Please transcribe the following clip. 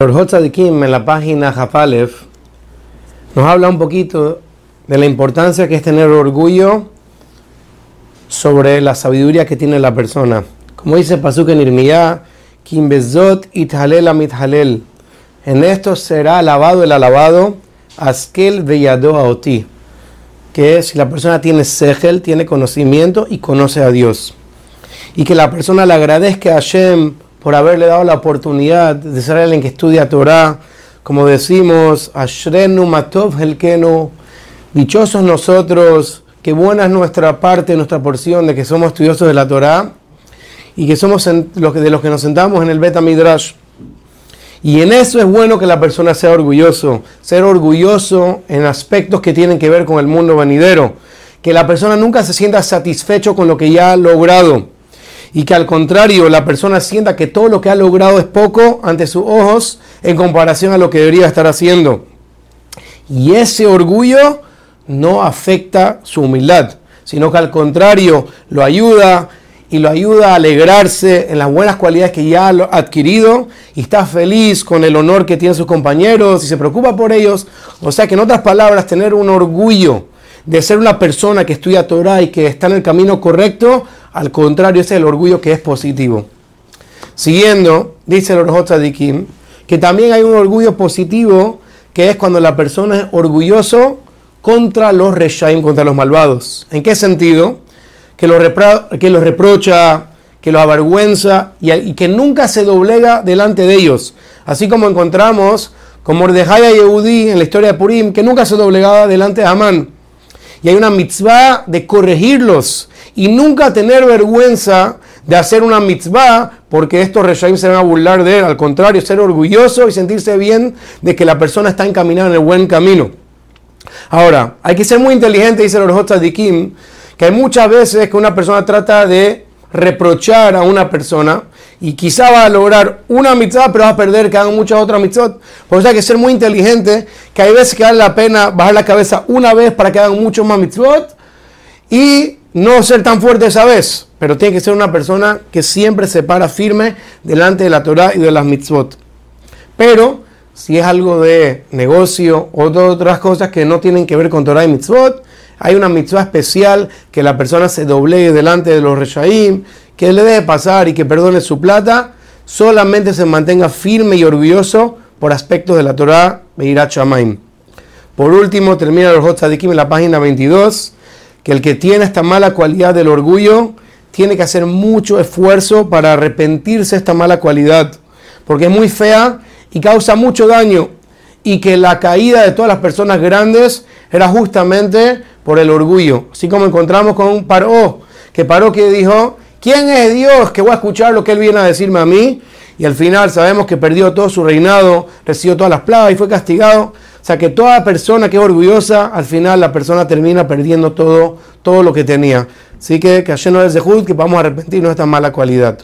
de Kim en la página Jafalef nos habla un poquito de la importancia que es tener orgullo sobre la sabiduría que tiene la persona. Como dice Pasuk en Irmiyah, Kim Bezot ithalel amithalel. En esto será alabado el alabado, askel veyado aoti. Que si la persona tiene segel, tiene conocimiento y conoce a Dios. Y que la persona le agradezca a Hashem por haberle dado la oportunidad de ser alguien que estudia Torah, como decimos, Ashrenu Matov Helkenu, dichosos nosotros, que buena es nuestra parte, nuestra porción de que somos estudiosos de la Torah y que somos de los que nos sentamos en el Beta Midrash. Y en eso es bueno que la persona sea orgulloso, ser orgulloso en aspectos que tienen que ver con el mundo venidero, que la persona nunca se sienta satisfecho con lo que ya ha logrado y que al contrario la persona sienta que todo lo que ha logrado es poco ante sus ojos en comparación a lo que debería estar haciendo. Y ese orgullo no afecta su humildad, sino que al contrario lo ayuda y lo ayuda a alegrarse en las buenas cualidades que ya ha adquirido y está feliz con el honor que tienen sus compañeros y se preocupa por ellos. O sea que en otras palabras, tener un orgullo de ser una persona que estudia Torah y que está en el camino correcto, al contrario, ese es el orgullo que es positivo. Siguiendo, dice el Orjot que también hay un orgullo positivo que es cuando la persona es orgulloso contra los reshaim, contra los malvados. ¿En qué sentido? Que los, que los reprocha, que los avergüenza y, que nunca se doblega delante de ellos. Así como encontramos con Mordejai y Yehudi en la historia de Purim, que nunca se doblegaba delante de Amán. Y hay una mitzvah de corregirlos y nunca tener vergüenza de hacer una mitzvah porque estos reshaim se van a burlar de él. Al contrario, ser orgulloso y sentirse bien de que la persona está encaminada en el buen camino. Ahora, hay que ser muy inteligente, dice el de Kim, que hay muchas veces que una persona trata de reprochar a una persona y quizá va a lograr una mitzvah, pero va a perder que hagan muchas otras mitzvot. Por eso hay que ser muy inteligente, que hay veces que vale la pena bajar la cabeza una vez para que hagan muchos más mitzvot y no ser tan fuerte esa vez. Pero tiene que ser una persona que siempre se para firme delante de la Torah y de las mitzvot. Pero si es algo de negocio o de otras cosas que no tienen que ver con Torah y mitzvot, hay una mitzvah especial que la persona se doblegue delante de los reshaim, que le debe pasar y que perdone su plata, solamente se mantenga firme y orgulloso por aspectos de la Torah. Por último, termina los Hotzadikim en la página 22, que el que tiene esta mala cualidad del orgullo tiene que hacer mucho esfuerzo para arrepentirse de esta mala cualidad, porque es muy fea y causa mucho daño, y que la caída de todas las personas grandes era justamente por el orgullo. Así como encontramos con un Paró, que Paró que dijo, ¿quién es Dios que voy a escuchar lo que él viene a decirme a mí? Y al final sabemos que perdió todo su reinado, recibió todas las plagas y fue castigado. O sea que toda persona que es orgullosa, al final la persona termina perdiendo todo, todo lo que tenía. Así que que ayer no es de Jud, que vamos a arrepentirnos de esta mala cualidad.